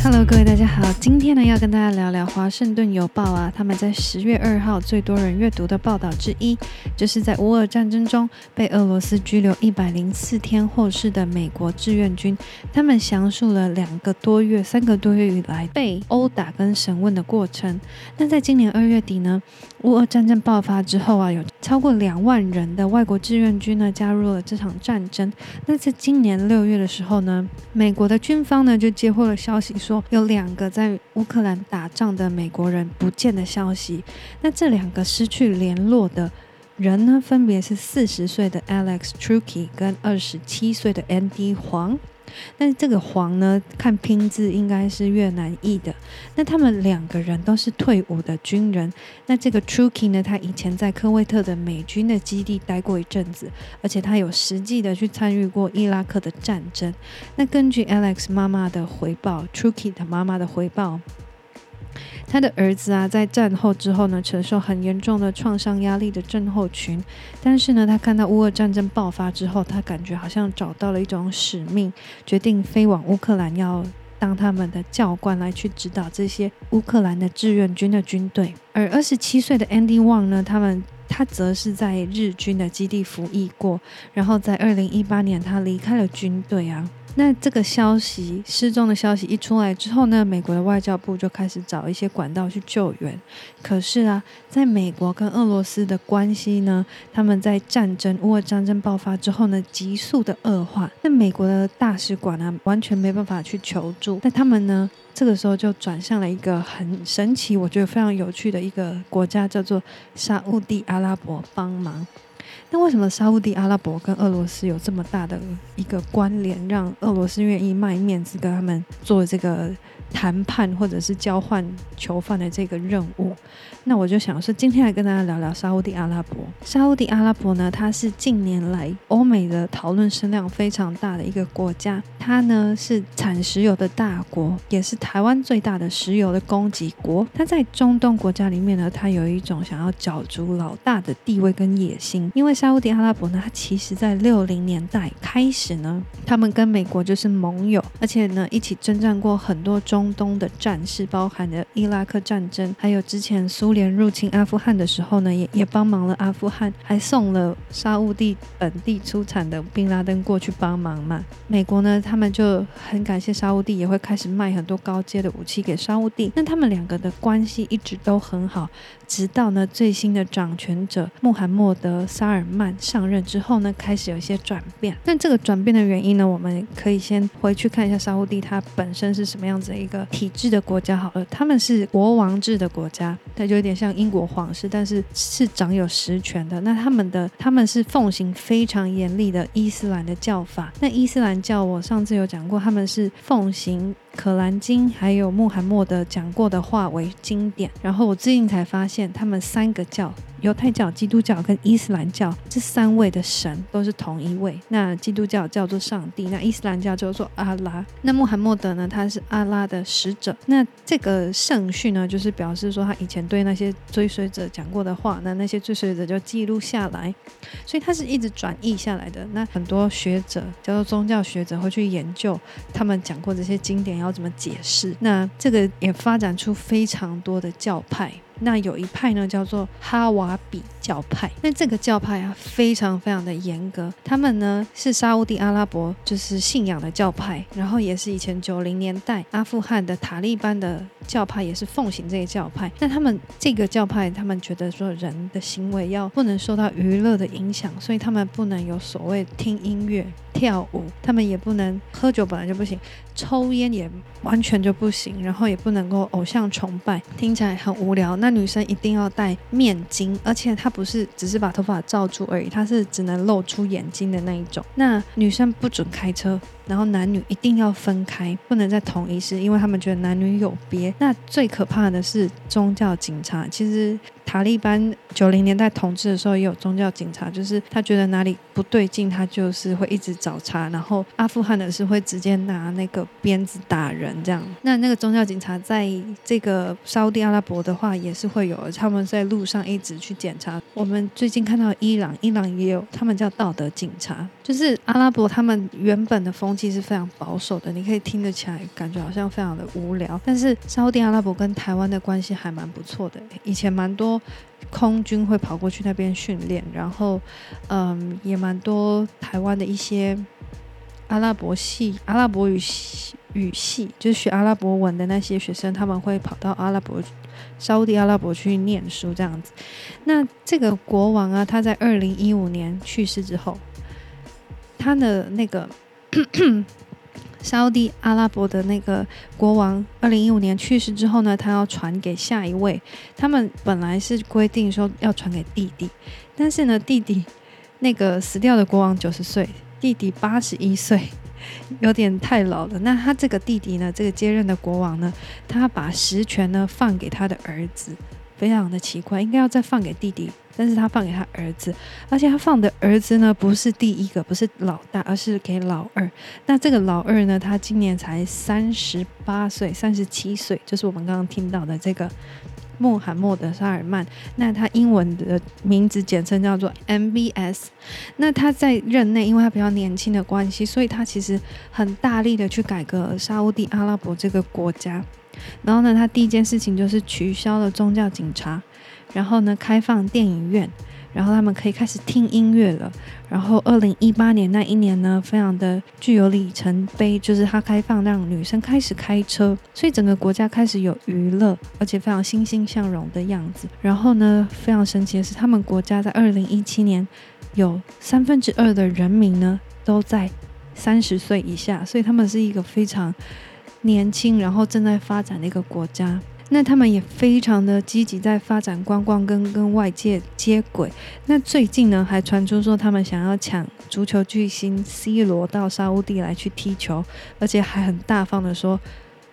Hello，各位大家好，今天呢要跟大家聊聊《华盛顿邮报》啊，他们在十月二号最多人阅读的报道之一，就是在乌俄战争中被俄罗斯拘留一百零四天获释的美国志愿军，他们详述了两个多月、三个多月以来被殴打跟审问的过程。那在今年二月底呢，乌俄战争爆发之后啊，有超过两万人的外国志愿军呢加入了这场战争。那在今年六月的时候呢，美国的军方呢就接获了消息。说有两个在乌克兰打仗的美国人不见的消息，那这两个失去联络的人呢，分别是四十岁的 Alex Truki 跟二十七岁的 Andy 黄。那这个黄呢，看拼字应该是越南裔的。那他们两个人都是退伍的军人。那这个 Truki 呢，他以前在科威特的美军的基地待过一阵子，而且他有实际的去参与过伊拉克的战争。那根据 Alex 妈妈的回报，Truki 的妈妈的回报。他的儿子啊，在战后之后呢，承受很严重的创伤压力的症候群。但是呢，他看到乌俄战争爆发之后，他感觉好像找到了一种使命，决定飞往乌克兰，要当他们的教官，来去指导这些乌克兰的志愿军的军队。而二十七岁的 Andy Wang 呢，他们他则是在日军的基地服役过，然后在二零一八年，他离开了军队啊。那这个消息失踪的消息一出来之后呢，美国的外交部就开始找一些管道去救援。可是啊，在美国跟俄罗斯的关系呢，他们在战争乌俄战争爆发之后呢，急速的恶化。那美国的大使馆啊，完全没办法去求助。那他们呢，这个时候就转向了一个很神奇，我觉得非常有趣的一个国家，叫做沙乌地阿拉伯帮忙。那为什么沙乌地阿拉伯跟俄罗斯有这么大的一个关联，让俄罗斯愿意卖面子跟他们做这个谈判或者是交换囚犯的这个任务？那我就想说，今天来跟大家聊聊沙乌地阿拉伯。沙乌地阿拉伯呢，它是近年来欧美的讨论声量非常大的一个国家。它呢是产石油的大国，也是台湾最大的石油的供给国。它在中东国家里面呢，它有一种想要角逐老大的地位跟野心。因为沙乌地阿拉伯呢，它其实在六零年代开始呢，他们跟美国就是盟友，而且呢一起征战过很多中中东的战事，包含了伊拉克战争，还有之前苏联入侵阿富汗的时候呢，也也帮忙了阿富汗，还送了沙乌地本地出产的宾拉登过去帮忙嘛。美国呢，他他们就很感谢沙乌地，也会开始卖很多高阶的武器给沙乌地。那他们两个的关系一直都很好，直到呢最新的掌权者穆罕默德·萨尔曼上任之后呢，开始有一些转变。那这个转变的原因呢，我们可以先回去看一下沙乌地它本身是什么样子的一个体制的国家好了。他们是国王制的国家，它就有点像英国皇室，但是是掌有实权的。那他们的他们是奉行非常严厉的伊斯兰的教法。那伊斯兰教我上次。有讲过，他们是奉行。《可兰经》还有穆罕默德讲过的话为经典，然后我最近才发现，他们三个教——犹太教、基督教跟伊斯兰教这三位的神都是同一位。那基督教叫做上帝，那伊斯兰教叫做阿拉。那穆罕默德呢，他是阿拉的使者。那这个圣训呢，就是表示说他以前对那些追随者讲过的话，那那些追随者就记录下来，所以他是一直转译下来的。那很多学者叫做宗教学者会去研究他们讲过这些经典要。怎么解释？那这个也发展出非常多的教派。那有一派呢，叫做哈瓦比教派。那这个教派啊，非常非常的严格。他们呢是沙乌地阿拉伯就是信仰的教派，然后也是以前九零年代阿富汗的塔利班的教派，也是奉行这个教派。那他们这个教派，他们觉得说人的行为要不能受到娱乐的影响，所以他们不能有所谓听音乐。跳舞，他们也不能喝酒，本来就不行；抽烟也完全就不行，然后也不能够偶像崇拜，听起来很无聊。那女生一定要戴面巾，而且她不是只是把头发罩住而已，它是只能露出眼睛的那一种。那女生不准开车，然后男女一定要分开，不能在同一室，因为他们觉得男女有别。那最可怕的是宗教警察，其实。塔利班九零年代统治的时候，也有宗教警察，就是他觉得哪里不对劲，他就是会一直找茬。然后阿富汗的是会直接拿那个鞭子打人，这样。那那个宗教警察在这个沙乌地阿拉伯的话也是会有，他们在路上一直去检查。我们最近看到伊朗，伊朗也有，他们叫道德警察。就是阿拉伯他们原本的风气是非常保守的，你可以听得起来，感觉好像非常的无聊。但是沙地阿拉伯跟台湾的关系还蛮不错的，以前蛮多空军会跑过去那边训练，然后嗯，也蛮多台湾的一些阿拉伯系、阿拉伯语系。语系就是学阿拉伯文的那些学生，他们会跑到阿拉伯、沙乌地阿拉伯去念书这样子。那这个国王啊，他在二零一五年去世之后，他的那个沙地阿拉伯的那个国王，二零一五年去世之后呢，他要传给下一位。他们本来是规定说要传给弟弟，但是呢，弟弟那个死掉的国王九十岁，弟弟八十一岁。有点太老了。那他这个弟弟呢？这个接任的国王呢？他把实权呢放给他的儿子，非常的奇怪。应该要再放给弟弟，但是他放给他儿子，而且他放的儿子呢，不是第一个，不是老大，而是给老二。那这个老二呢？他今年才三十八岁，三十七岁，就是我们刚刚听到的这个。穆罕默德·沙尔曼，那他英文的名字简称叫做 MBS。那他在任内，因为他比较年轻的关系，所以他其实很大力的去改革沙乌地阿拉伯这个国家。然后呢，他第一件事情就是取消了宗教警察，然后呢，开放电影院。然后他们可以开始听音乐了。然后，二零一八年那一年呢，非常的具有里程碑，就是他开放让女生开始开车，所以整个国家开始有娱乐，而且非常欣欣向荣的样子。然后呢，非常神奇的是，他们国家在二零一七年有三分之二的人民呢都在三十岁以下，所以他们是一个非常年轻，然后正在发展的一个国家。那他们也非常的积极在发展观光跟跟外界接轨。那最近呢，还传出说他们想要抢足球巨星 C 罗到沙乌地来去踢球，而且还很大方的说。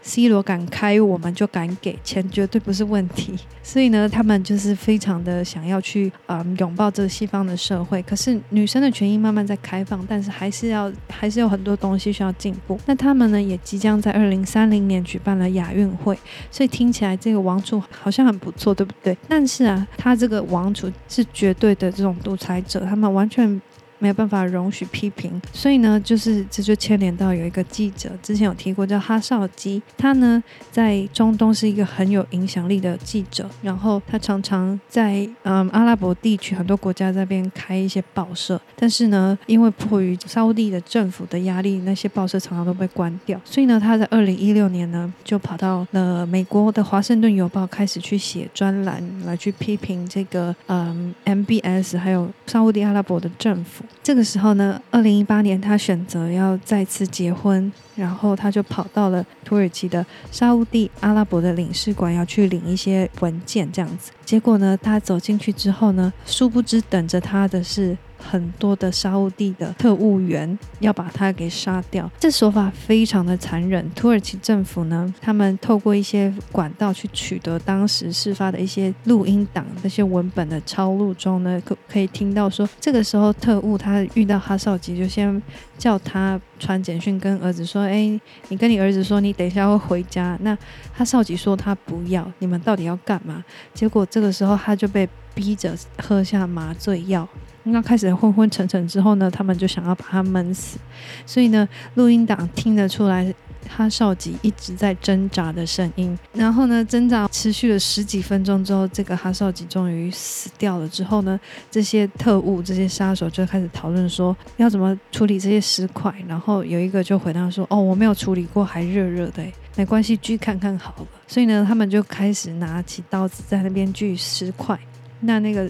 C 罗敢开，我们就敢给钱，绝对不是问题。所以呢，他们就是非常的想要去嗯拥抱这个西方的社会。可是女生的权益慢慢在开放，但是还是要还是有很多东西需要进步。那他们呢，也即将在二零三零年举办了亚运会，所以听起来这个王储好像很不错，对不对？但是啊，他这个王储是绝对的这种独裁者，他们完全。没有办法容许批评，所以呢，就是这就牵连到有一个记者，之前有提过叫哈绍基，他呢在中东是一个很有影响力的记者，然后他常常在嗯阿拉伯地区很多国家这边开一些报社，但是呢，因为迫于沙乌地的政府的压力，那些报社常常都被关掉，所以呢，他在二零一六年呢就跑到了美国的华盛顿邮报开始去写专栏，来去批评这个嗯 MBS 还有沙乌地阿拉伯的政府。这个时候呢，二零一八年他选择要再次结婚，然后他就跑到了土耳其的沙乌地阿拉伯的领事馆，要去领一些文件，这样子。结果呢，他走进去之后呢，殊不知等着他的是。很多的沙乌地的特务员要把他给杀掉，这手法非常的残忍。土耳其政府呢，他们透过一些管道去取得当时事发的一些录音档，那些文本的抄录中呢，可可以听到说，这个时候特务他遇到哈少吉，就先叫他传简讯跟儿子说：“哎，你跟你儿子说，你等一下会回家。”那哈少吉说他不要，你们到底要干嘛？结果这个时候他就被逼着喝下麻醉药。刚开始昏昏沉沉之后呢，他们就想要把他闷死，所以呢，录音档听得出来哈少吉一直在挣扎的声音。然后呢，挣扎持续了十几分钟之后，这个哈少吉终于死掉了。之后呢，这些特务、这些杀手就开始讨论说要怎么处理这些尸块。然后有一个就回答说：“哦，我没有处理过，还热热的，没关系，锯看看好了。”所以呢，他们就开始拿起刀子在那边锯尸块。那那个。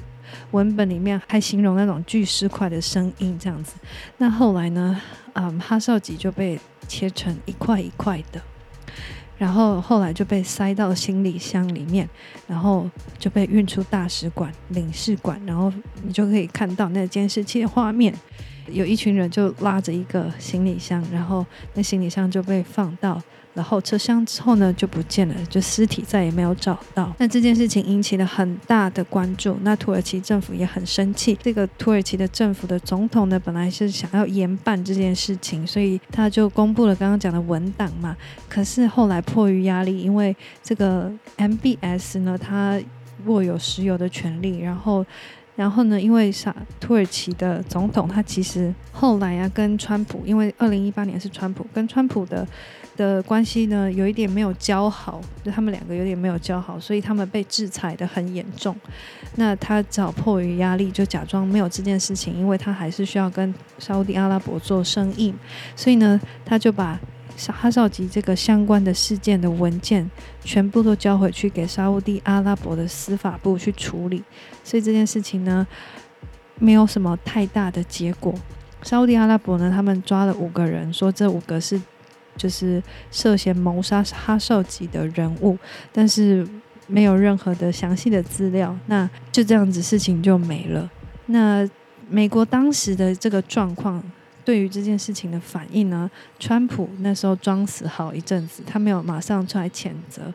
文本里面还形容那种巨尸块的声音，这样子。那后来呢？嗯，哈少吉就被切成一块一块的，然后后来就被塞到行李箱里面，然后就被运出大使馆、领事馆，然后你就可以看到那监视器的画面，有一群人就拉着一个行李箱，然后那行李箱就被放到。然后车厢之后呢，就不见了，就尸体再也没有找到。那这件事情引起了很大的关注，那土耳其政府也很生气。这个土耳其的政府的总统呢，本来是想要严办这件事情，所以他就公布了刚刚讲的文档嘛。可是后来迫于压力，因为这个 MBS 呢，他握有石油的权利，然后。然后呢，因为沙土耳其的总统他其实后来啊跟川普，因为二零一八年是川普跟川普的的关系呢有一点没有交好，就他们两个有点没有交好，所以他们被制裁得很严重。那他只好迫于压力，就假装没有这件事情，因为他还是需要跟沙乌地阿拉伯做生意，所以呢，他就把哈绍吉这个相关的事件的文件全部都交回去给沙乌地阿拉伯的司法部去处理，所以这件事情呢，没有什么太大的结果。沙乌地阿拉伯呢，他们抓了五个人，说这五个是就是涉嫌谋杀哈绍吉的人物，但是没有任何的详细的资料，那就这样子事情就没了。那美国当时的这个状况。对于这件事情的反应呢，川普那时候装死好一阵子，他没有马上出来谴责。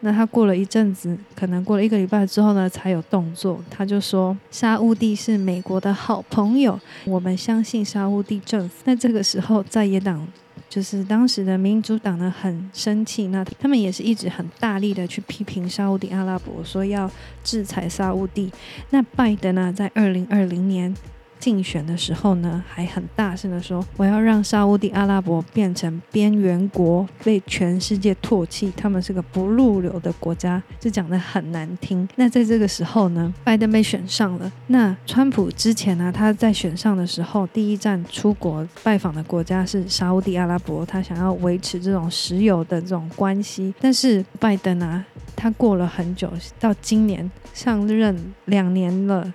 那他过了一阵子，可能过了一个礼拜之后呢，才有动作。他就说，沙乌地是美国的好朋友，我们相信沙乌地政府。那这个时候，在野党就是当时的民主党呢，很生气。那他们也是一直很大力的去批评沙乌地阿拉伯，说要制裁沙乌地。那拜登呢，在二零二零年。竞选的时候呢，还很大声的说：“我要让沙乌地阿拉伯变成边缘国，被全世界唾弃，他们是个不入流的国家。”就讲得很难听。那在这个时候呢，拜登被选上了。那川普之前呢，他在选上的时候，第一站出国拜访的国家是沙乌地阿拉伯，他想要维持这种石油的这种关系。但是拜登啊，他过了很久，到今年上任两年了。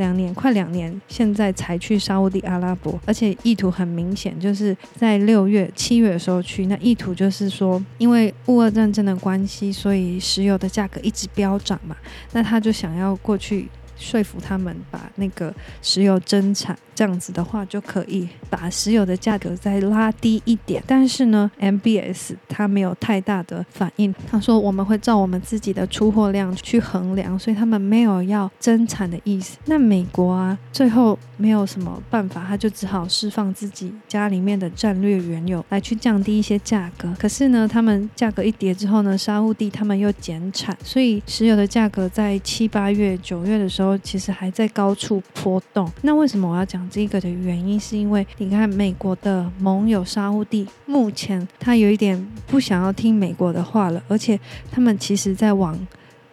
两年，快两年，现在才去沙乌地阿拉伯，而且意图很明显，就是在六月、七月的时候去。那意图就是说，因为乌俄战争的关系，所以石油的价格一直飙涨嘛，那他就想要过去。说服他们把那个石油增产，这样子的话就可以把石油的价格再拉低一点。但是呢，MBS 他没有太大的反应，他说我们会照我们自己的出货量去衡量，所以他们没有要增产的意思。那美国啊，最后没有什么办法，他就只好释放自己家里面的战略原油来去降低一些价格。可是呢，他们价格一跌之后呢，沙乌地他们又减产，所以石油的价格在七八月、九月的时候。其实还在高处波动。那为什么我要讲这个的原因，是因为你看美国的盟友沙乌地，目前他有一点不想要听美国的话了，而且他们其实在往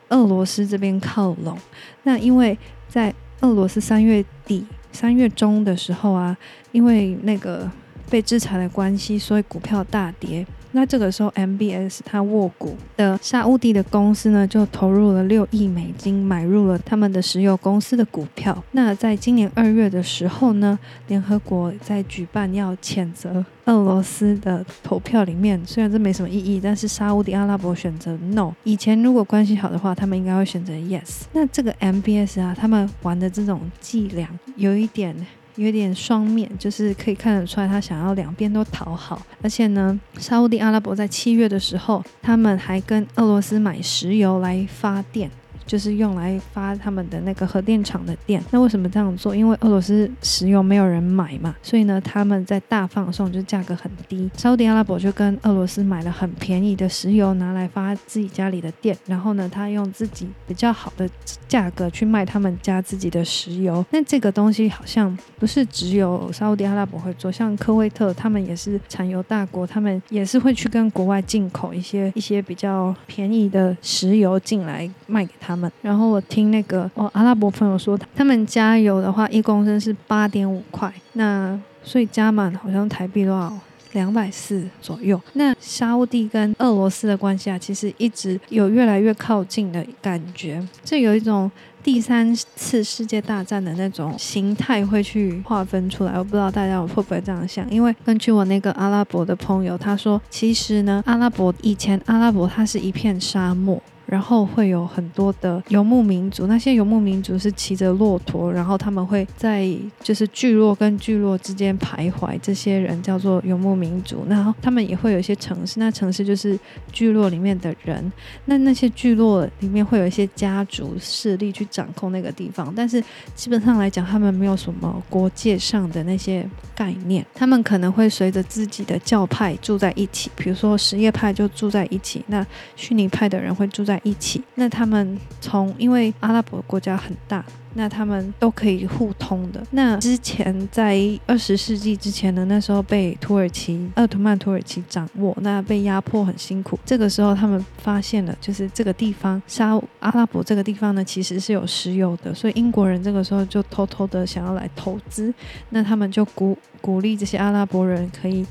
俄罗斯这边靠拢。那因为在俄罗斯三月底、三月中的时候啊，因为那个被制裁的关系，所以股票大跌。那这个时候，MBS 他握股的沙乌地的公司呢，就投入了六亿美金买入了他们的石油公司的股票。那在今年二月的时候呢，联合国在举办要谴责俄罗斯的投票里面，虽然这没什么意义，但是沙乌地阿拉伯选择 No。以前如果关系好的话，他们应该会选择 Yes。那这个 MBS 啊，他们玩的这种伎俩有一点。有点双面，就是可以看得出来，他想要两边都讨好。而且呢，沙乌地阿拉伯在七月的时候，他们还跟俄罗斯买石油来发电。就是用来发他们的那个核电厂的电。那为什么这样做？因为俄罗斯石油没有人买嘛，所以呢，他们在大放送，就价格很低。沙乌地阿拉伯就跟俄罗斯买了很便宜的石油，拿来发自己家里的电。然后呢，他用自己比较好的价格去卖他们家自己的石油。那这个东西好像不是只有沙乌地阿拉伯会做，像科威特他们也是产油大国，他们也是会去跟国外进口一些一些比较便宜的石油进来卖给他然后我听那个哦，阿拉伯朋友说，他们加油的话，一公升是八点五块，那所以加满好像台币多少？两百四左右。那沙乌地跟俄罗斯的关系啊，其实一直有越来越靠近的感觉，这有一种第三次世界大战的那种形态会去划分出来。我不知道大家会不会这样想，因为根据我那个阿拉伯的朋友他说，其实呢，阿拉伯以前阿拉伯它是一片沙漠。然后会有很多的游牧民族，那些游牧民族是骑着骆驼，然后他们会在就是聚落跟聚落之间徘徊，这些人叫做游牧民族。然后他们也会有一些城市，那城市就是聚落里面的人。那那些聚落里面会有一些家族势力去掌控那个地方，但是基本上来讲，他们没有什么国界上的那些概念。他们可能会随着自己的教派住在一起，比如说什叶派就住在一起，那逊尼派的人会住在。在一起。那他们从因为阿拉伯国家很大。那他们都可以互通的。那之前在二十世纪之前呢，那时候被土耳其、奥图曼土耳其掌握，那被压迫很辛苦。这个时候他们发现了，就是这个地方沙阿拉伯这个地方呢，其实是有石油的，所以英国人这个时候就偷偷的想要来投资。那他们就鼓鼓励这些阿拉伯人可以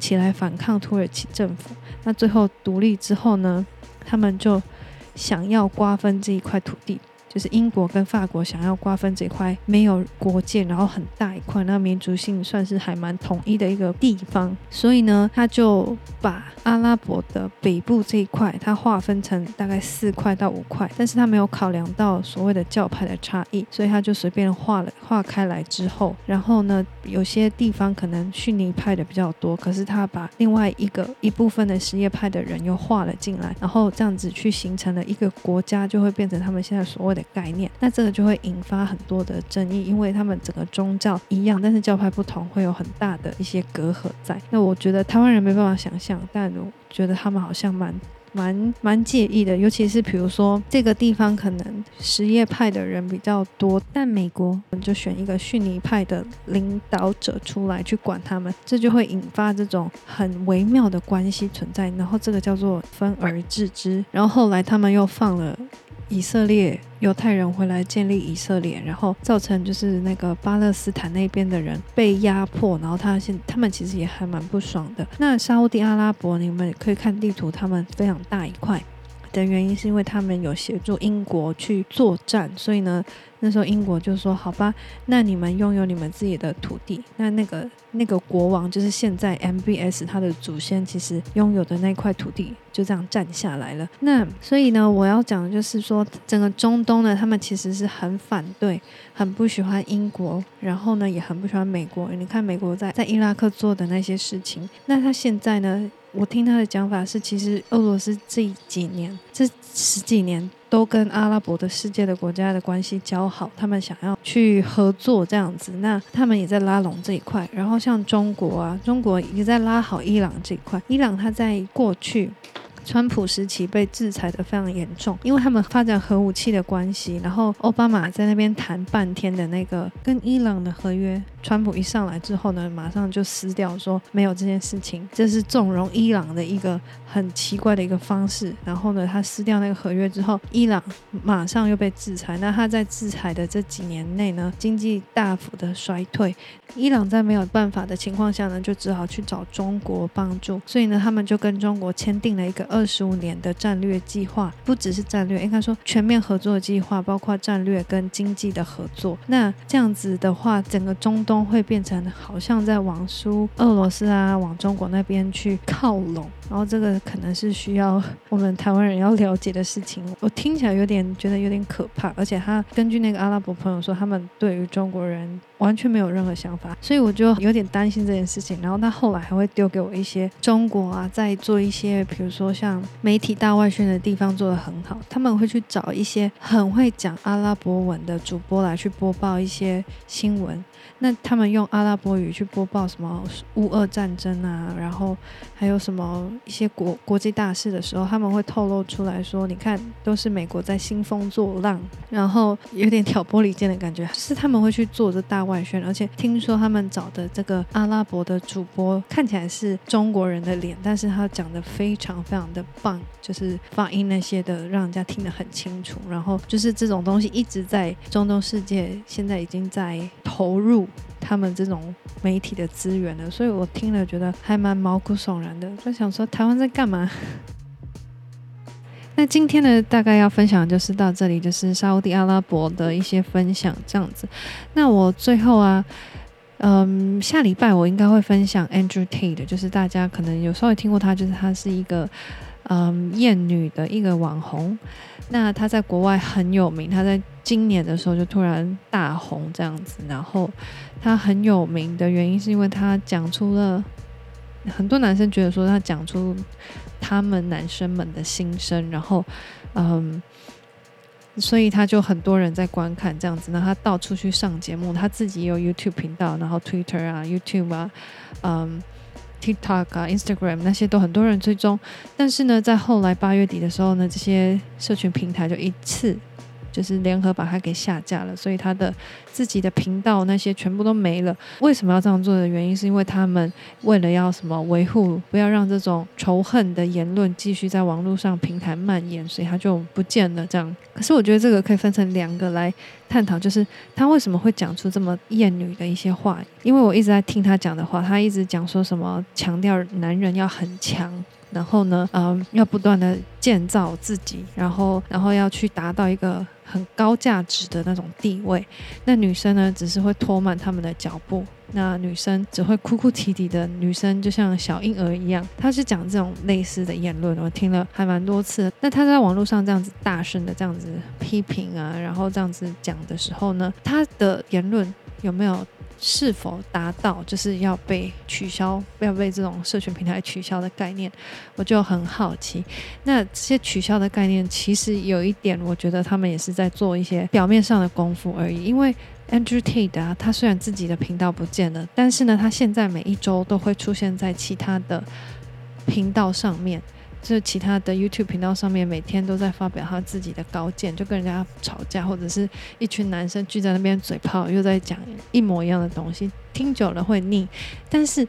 起来反抗土耳其政府。那最后独立之后呢，他们就想要瓜分这一块土地。就是英国跟法国想要瓜分这块没有国界，然后很大一块，那民族性算是还蛮统一的一个地方，所以呢，他就把阿拉伯的北部这一块，它划分成大概四块到五块，但是他没有考量到所谓的教派的差异，所以他就随便划了划开来之后，然后呢，有些地方可能逊尼派的比较多，可是他把另外一个一部分的什叶派的人又划了进来，然后这样子去形成了一个国家，就会变成他们现在所谓的。概念，那这个就会引发很多的争议，因为他们整个宗教一样，但是教派不同，会有很大的一些隔阂在。那我觉得台湾人没办法想象，但我觉得他们好像蛮蛮蛮介意的，尤其是比如说这个地方可能什叶派的人比较多，但美国我们就选一个逊尼派的领导者出来去管他们，这就会引发这种很微妙的关系存在，然后这个叫做分而治之，然后后来他们又放了。以色列犹太人回来建立以色列，然后造成就是那个巴勒斯坦那边的人被压迫，然后他现他们其实也还蛮不爽的。那沙乌地阿拉伯，你们可以看地图，他们非常大一块的原因是因为他们有协助英国去作战，所以呢。那时候英国就说：“好吧，那你们拥有你们自己的土地。那那个那个国王就是现在 MBS 他的祖先，其实拥有的那块土地就这样占下来了。那所以呢，我要讲的就是说，整个中东呢，他们其实是很反对、很不喜欢英国，然后呢，也很不喜欢美国。你看美国在在伊拉克做的那些事情，那他现在呢，我听他的讲法是，其实俄罗斯这几年这十几年。”都跟阿拉伯的世界的国家的关系交好，他们想要去合作这样子，那他们也在拉拢这一块。然后像中国啊，中国也在拉好伊朗这一块。伊朗它在过去。川普时期被制裁得非常严重，因为他们发展核武器的关系。然后奥巴马在那边谈半天的那个跟伊朗的合约，川普一上来之后呢，马上就撕掉，说没有这件事情，这是纵容伊朗的一个很奇怪的一个方式。然后呢，他撕掉那个合约之后，伊朗马上又被制裁。那他在制裁的这几年内呢，经济大幅的衰退。伊朗在没有办法的情况下呢，就只好去找中国帮助。所以呢，他们就跟中国签订了一个。二十五年的战略计划，不只是战略，应该说全面合作计划，包括战略跟经济的合作。那这样子的话，整个中东会变成好像在往苏俄罗斯啊，往中国那边去靠拢。然后这个可能是需要我们台湾人要了解的事情。我听起来有点觉得有点可怕，而且他根据那个阿拉伯朋友说，他们对于中国人完全没有任何想法，所以我就有点担心这件事情。然后他后来还会丢给我一些中国啊，在做一些比如说。像媒体大外宣的地方做得很好，他们会去找一些很会讲阿拉伯文的主播来去播报一些新闻。那他们用阿拉伯语去播报什么乌俄战争啊，然后还有什么一些国国际大事的时候，他们会透露出来说：“你看，都是美国在兴风作浪，然后有点挑拨离间的感觉。”是他们会去做这大外外宣，而且听说他们找的这个阿拉伯的主播看起来是中国人的脸，但是他讲的非常非常的棒，就是发音那些的让人家听得很清楚。然后就是这种东西一直在中东世界，现在已经在投入。他们这种媒体的资源了，所以我听了觉得还蛮毛骨悚然的。就想说台湾在干嘛？那今天呢，大概要分享就是到这里，就是沙乌地阿拉伯的一些分享这样子。那我最后啊，嗯，下礼拜我应该会分享 Andrew Tate，就是大家可能有稍微听过他，就是他是一个嗯厌女的一个网红。那他在国外很有名，他在。今年的时候就突然大红这样子，然后他很有名的原因是因为他讲出了很多男生觉得说他讲出他们男生们的心声，然后嗯，所以他就很多人在观看这样子，那他到处去上节目，他自己也有 YouTube 频道，然后 Twitter 啊、YouTube 啊，嗯。TikTok 啊、Instagram 那些都很多人追踪，但是呢，在后来八月底的时候呢，这些社群平台就一次。就是联合把它给下架了，所以他的自己的频道那些全部都没了。为什么要这样做的原因，是因为他们为了要什么维护，不要让这种仇恨的言论继续在网络上平台蔓延，所以他就不见了。这样，可是我觉得这个可以分成两个来探讨，就是他为什么会讲出这么厌女的一些话？因为我一直在听他讲的话，他一直讲说什么强调男人要很强。然后呢，嗯，要不断的建造自己，然后，然后要去达到一个很高价值的那种地位。那女生呢，只是会拖慢他们的脚步。那女生只会哭哭啼啼的，女生就像小婴儿一样。她是讲这种类似的言论，我听了还蛮多次。那她在网络上这样子大声的这样子批评啊，然后这样子讲的时候呢，她的言论有没有？是否达到就是要被取消，要被这种社群平台取消的概念，我就很好奇。那这些取消的概念，其实有一点，我觉得他们也是在做一些表面上的功夫而已。因为 Andrew Tate 啊，他虽然自己的频道不见了，但是呢，他现在每一周都会出现在其他的频道上面。就是其他的 YouTube 频道上面，每天都在发表他自己的高见，就跟人家吵架，或者是一群男生聚在那边嘴炮，又在讲一模一样的东西，听久了会腻。但是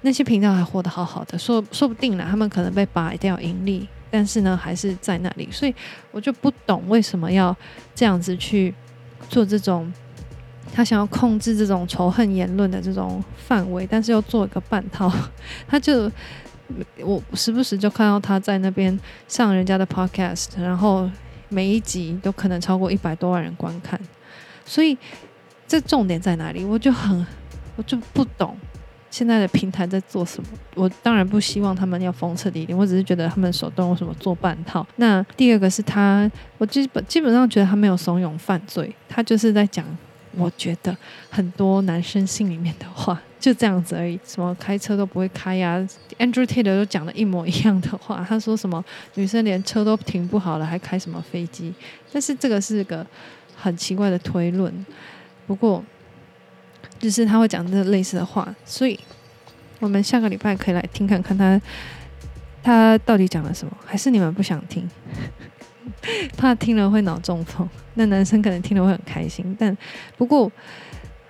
那些频道还活得好好的，说说不定啦，他们可能被拔掉盈利，但是呢，还是在那里。所以我就不懂为什么要这样子去做这种，他想要控制这种仇恨言论的这种范围，但是又做一个半套，他就。我时不时就看到他在那边上人家的 podcast，然后每一集都可能超过一百多万人观看，所以这重点在哪里？我就很，我就不懂现在的平台在做什么。我当然不希望他们要封彻底一点，我只是觉得他们手动为什么做半套。那第二个是他，我基本基本上觉得他没有怂恿犯罪，他就是在讲。我觉得很多男生心里面的话就这样子而已，什么开车都不会开呀、Andrew Tate 都讲了一模一样的话，他说什么女生连车都停不好了，还开什么飞机？但是这个是个很奇怪的推论。不过，就是他会讲这类似的话，所以我们下个礼拜可以来听看看他他到底讲了什么，还是你们不想听？怕听了会脑中风，那男生可能听了会很开心。但不过，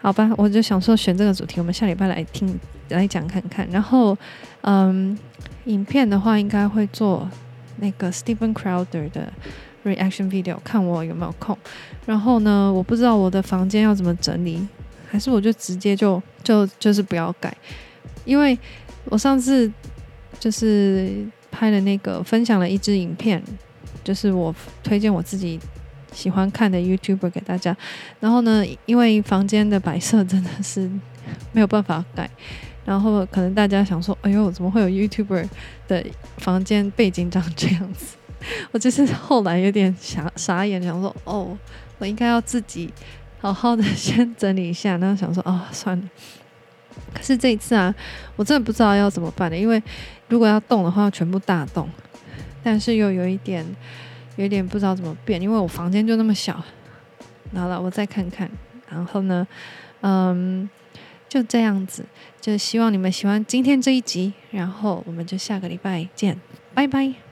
好吧，我就想说选这个主题，我们下礼拜来听来讲看看。然后，嗯，影片的话应该会做那个 Steven Crowder 的 reaction video，看我有没有空。然后呢，我不知道我的房间要怎么整理，还是我就直接就就就是不要改，因为我上次就是拍了那个分享了一支影片。就是我推荐我自己喜欢看的 YouTuber 给大家，然后呢，因为房间的摆设真的是没有办法改，然后可能大家想说，哎呦，怎么会有 YouTuber 的房间背景长这样子？我就是后来有点傻傻眼，想说，哦，我应该要自己好好的 先整理一下，然后想说，哦，算了。可是这一次啊，我真的不知道要怎么办的，因为如果要动的话，要全部大动。但是又有一点，有点不知道怎么变，因为我房间就那么小。好了，我再看看。然后呢，嗯，就这样子，就希望你们喜欢今天这一集。然后我们就下个礼拜见，拜拜。